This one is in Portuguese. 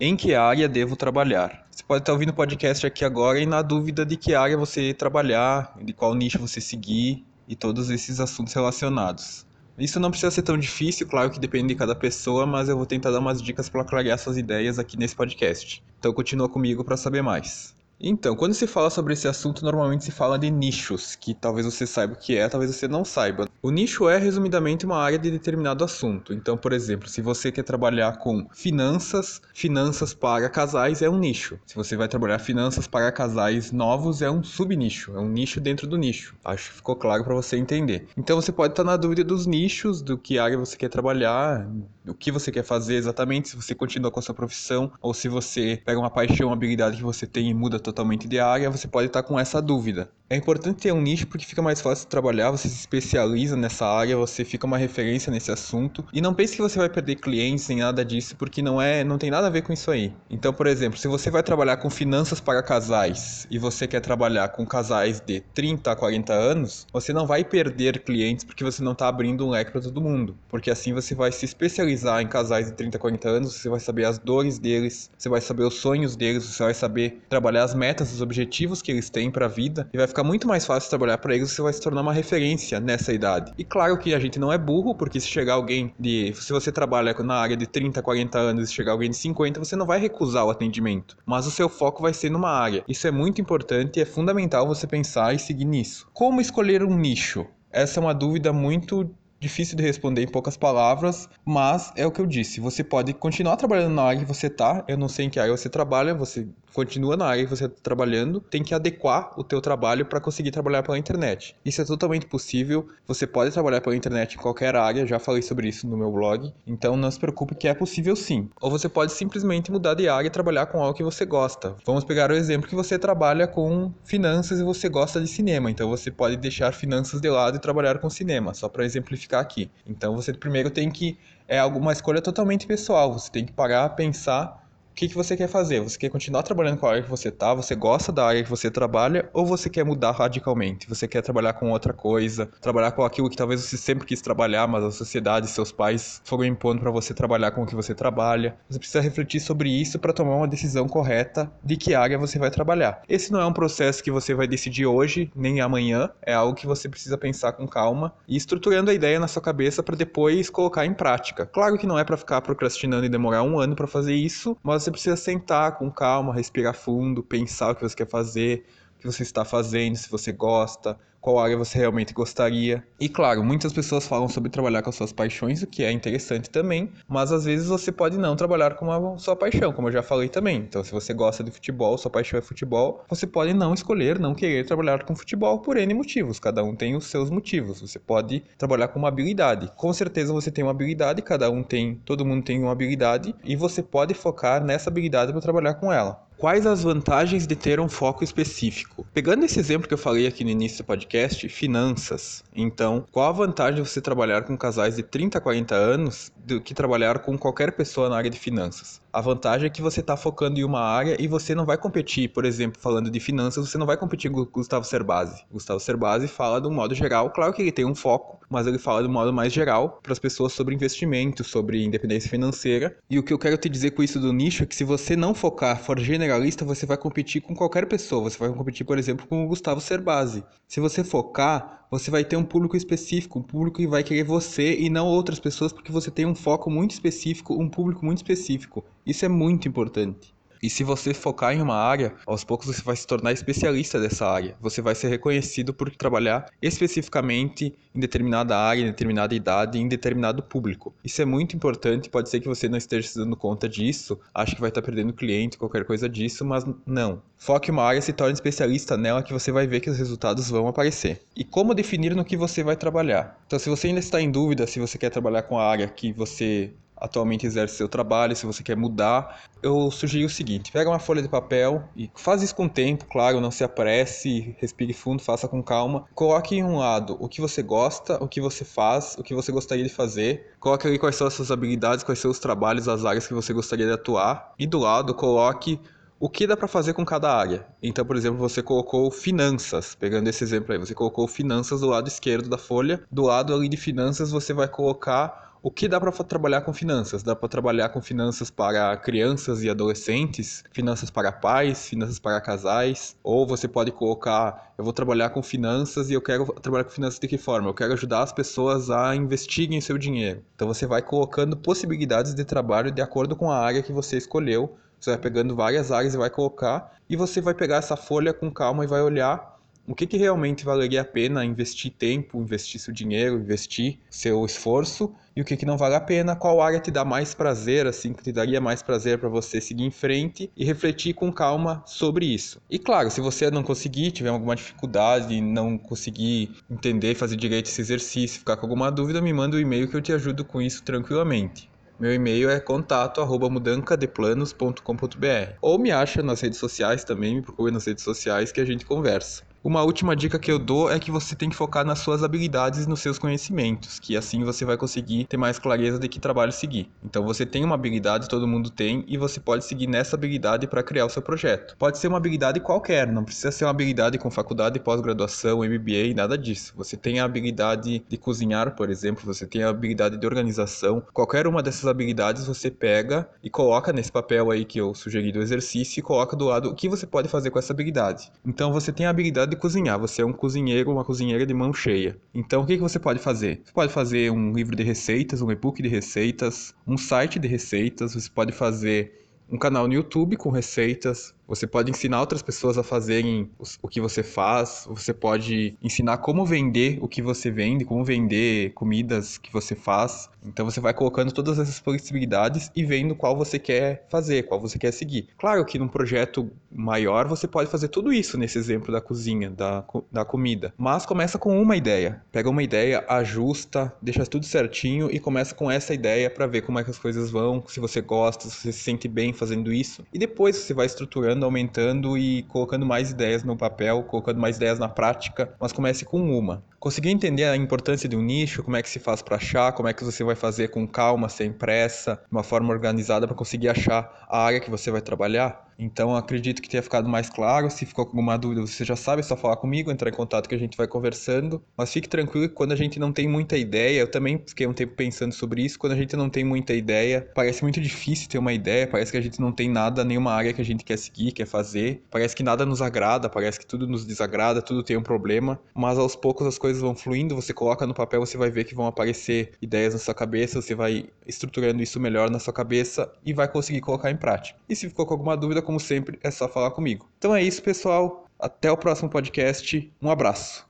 Em que área devo trabalhar? Você pode estar ouvindo o podcast aqui agora e na dúvida de que área você trabalhar, de qual nicho você seguir e todos esses assuntos relacionados. Isso não precisa ser tão difícil, claro que depende de cada pessoa, mas eu vou tentar dar umas dicas para clarear suas ideias aqui nesse podcast. Então continua comigo para saber mais. Então, quando se fala sobre esse assunto, normalmente se fala de nichos, que talvez você saiba o que é, talvez você não saiba. O nicho é, resumidamente, uma área de determinado assunto. Então, por exemplo, se você quer trabalhar com finanças, finanças para casais é um nicho. Se você vai trabalhar finanças para casais novos, é um subnicho, é um nicho dentro do nicho. Acho que ficou claro para você entender. Então, você pode estar na dúvida dos nichos, do que área você quer trabalhar, o que você quer fazer exatamente, se você continua com a sua profissão, ou se você pega uma paixão, uma habilidade que você tem e muda totalmente de área, você pode estar com essa dúvida. É importante ter um nicho porque fica mais fácil de trabalhar, você se especializa nessa área, você fica uma referência nesse assunto e não pense que você vai perder clientes nem nada disso porque não é, não tem nada a ver com isso aí. Então, por exemplo, se você vai trabalhar com finanças para casais e você quer trabalhar com casais de 30 a 40 anos, você não vai perder clientes porque você não está abrindo um leque para todo mundo, porque assim você vai se especializar em casais de 30 a 40 anos, você vai saber as dores deles, você vai saber os sonhos deles, você vai saber trabalhar as metas, os objetivos que eles têm para a vida e vai ficar muito mais fácil trabalhar para eles, você vai se tornar uma referência nessa idade. E claro que a gente não é burro, porque se chegar alguém de. Se você trabalha na área de 30, 40 anos e chegar alguém de 50, você não vai recusar o atendimento. Mas o seu foco vai ser numa área. Isso é muito importante e é fundamental você pensar e seguir nisso. Como escolher um nicho? Essa é uma dúvida muito difícil de responder em poucas palavras, mas é o que eu disse. Você pode continuar trabalhando na área que você está. Eu não sei em que área você trabalha, você continua na área que você está trabalhando, tem que adequar o teu trabalho para conseguir trabalhar pela internet. Isso é totalmente possível. Você pode trabalhar pela internet em qualquer área, já falei sobre isso no meu blog. Então não se preocupe que é possível sim. Ou você pode simplesmente mudar de área e trabalhar com algo que você gosta. Vamos pegar o exemplo que você trabalha com finanças e você gosta de cinema. Então você pode deixar finanças de lado e trabalhar com cinema, só para exemplificar aqui. Então você primeiro tem que é uma escolha totalmente pessoal. Você tem que parar, pensar que, que você quer fazer? Você quer continuar trabalhando com a área que você está? Você gosta da área que você trabalha? Ou você quer mudar radicalmente? Você quer trabalhar com outra coisa? Trabalhar com aquilo que talvez você sempre quis trabalhar, mas a sociedade, seus pais foram impondo para você trabalhar com o que você trabalha? Você precisa refletir sobre isso para tomar uma decisão correta de que área você vai trabalhar. Esse não é um processo que você vai decidir hoje, nem amanhã. É algo que você precisa pensar com calma e estruturando a ideia na sua cabeça para depois colocar em prática. Claro que não é para ficar procrastinando e demorar um ano para fazer isso, mas você precisa sentar com calma, respirar fundo, pensar o que você quer fazer, que você está fazendo, se você gosta, qual área você realmente gostaria. E claro, muitas pessoas falam sobre trabalhar com as suas paixões, o que é interessante também, mas às vezes você pode não trabalhar com a sua paixão, como eu já falei também. Então, se você gosta de futebol, sua paixão é futebol, você pode não escolher, não querer trabalhar com futebol por N motivos. Cada um tem os seus motivos. Você pode trabalhar com uma habilidade. Com certeza você tem uma habilidade, cada um tem, todo mundo tem uma habilidade e você pode focar nessa habilidade para trabalhar com ela. Quais as vantagens de ter um foco específico? Pegando esse exemplo que eu falei aqui no início do podcast, finanças. Então, qual a vantagem de você trabalhar com casais de 30 a 40 anos do que trabalhar com qualquer pessoa na área de finanças? A vantagem é que você está focando em uma área e você não vai competir, por exemplo, falando de finanças, você não vai competir com o Gustavo Cerbasi. Gustavo Cerbasi fala do modo geral, claro que ele tem um foco, mas ele fala do modo mais geral para as pessoas sobre investimento, sobre independência financeira. E o que eu quero te dizer com isso do nicho é que se você não focar, for generalista, você vai competir com qualquer pessoa. Você vai competir, por exemplo, com o Gustavo Cerbasi. Se você focar, você vai ter um público específico, um público que vai querer você e não outras pessoas, porque você tem um foco muito específico, um público muito específico. Isso é muito importante. E se você focar em uma área, aos poucos você vai se tornar especialista dessa área. Você vai ser reconhecido por trabalhar especificamente em determinada área, em determinada idade, em determinado público. Isso é muito importante. Pode ser que você não esteja se dando conta disso, ache que vai estar perdendo cliente, qualquer coisa disso, mas não. Foque em uma área, se torne especialista nela, que você vai ver que os resultados vão aparecer. E como definir no que você vai trabalhar? Então, se você ainda está em dúvida se você quer trabalhar com a área que você atualmente exerce seu trabalho, se você quer mudar, eu sugiro o seguinte: pega uma folha de papel e faz isso com tempo, claro, não se apresse, respire fundo, faça com calma. Coloque em um lado o que você gosta, o que você faz, o que você gostaria de fazer. Coloque ali quais são as suas habilidades, quais são os trabalhos, as áreas que você gostaria de atuar. E do lado, coloque o que dá para fazer com cada área. Então, por exemplo, você colocou finanças, pegando esse exemplo aí, você colocou finanças do lado esquerdo da folha, do lado ali de finanças você vai colocar O que dá para trabalhar com finanças? Dá para trabalhar com finanças para crianças e adolescentes, finanças para pais, finanças para casais, ou você pode colocar, eu vou trabalhar com finanças e eu quero trabalhar com finanças de que forma? Eu quero ajudar as pessoas a investirem seu dinheiro. Então você vai colocando possibilidades de trabalho de acordo com a área que você escolheu. Você vai pegando várias áreas e vai colocar, e você vai pegar essa folha com calma e vai olhar o que, que realmente valeria a pena investir tempo, investir seu dinheiro, investir seu esforço e o que, que não vale a pena, qual área te dá mais prazer, assim, que te daria mais prazer para você seguir em frente e refletir com calma sobre isso. E claro, se você não conseguir, tiver alguma dificuldade, não conseguir entender, fazer direito esse exercício, ficar com alguma dúvida, me manda um e-mail que eu te ajudo com isso tranquilamente. Meu e-mail é contato@mudancadeplanos.com.br. Ou me acha nas redes sociais também, me procure nas redes sociais que a gente conversa. Uma última dica que eu dou é que você tem que focar nas suas habilidades e nos seus conhecimentos, que assim você vai conseguir ter mais clareza de que trabalho seguir. Então você tem uma habilidade, todo mundo tem, e você pode seguir nessa habilidade para criar o seu projeto. Pode ser uma habilidade qualquer, não precisa ser uma habilidade com faculdade, pós-graduação, MBA, nada disso. Você tem a habilidade de cozinhar, por exemplo, você tem a habilidade de organização. Qualquer uma dessas habilidades você pega e coloca nesse papel aí que eu sugeri do exercício e coloca do lado o que você pode fazer com essa habilidade. Então você tem a habilidade de cozinhar, você é um cozinheiro, uma cozinheira de mão cheia. Então, o que, que você pode fazer? Você pode fazer um livro de receitas, um e-book de receitas, um site de receitas, você pode fazer um canal no YouTube com receitas, você pode ensinar outras pessoas a fazerem o que você faz, você pode ensinar como vender o que você vende, como vender comidas que você faz. Então você vai colocando todas essas possibilidades e vendo qual você quer fazer, qual você quer seguir. Claro que num projeto maior você pode fazer tudo isso nesse exemplo da cozinha, da, da comida. Mas começa com uma ideia. Pega uma ideia, ajusta, deixa tudo certinho e começa com essa ideia para ver como é que as coisas vão, se você gosta, se você se sente bem fazendo isso. E depois você vai estruturando aumentando e colocando mais ideias no papel, colocando mais ideias na prática, mas comece com uma. Conseguir entender a importância de um nicho, como é que se faz para achar, como é que você vai fazer com calma, sem pressa, de uma forma organizada para conseguir achar a área que você vai trabalhar? Então, acredito que tenha ficado mais claro. Se ficou com alguma dúvida, você já sabe, é só falar comigo, entrar em contato que a gente vai conversando. Mas fique tranquilo que quando a gente não tem muita ideia, eu também fiquei um tempo pensando sobre isso, quando a gente não tem muita ideia, parece muito difícil ter uma ideia, parece que a gente não tem nada, nenhuma área que a gente quer seguir, quer fazer. Parece que nada nos agrada, parece que tudo nos desagrada, tudo tem um problema. Mas aos poucos as coisas vão fluindo, você coloca no papel, você vai ver que vão aparecer ideias na sua cabeça, você vai estruturando isso melhor na sua cabeça e vai conseguir colocar em prática. E se ficou com alguma dúvida, como sempre, é só falar comigo. Então é isso, pessoal. Até o próximo podcast. Um abraço.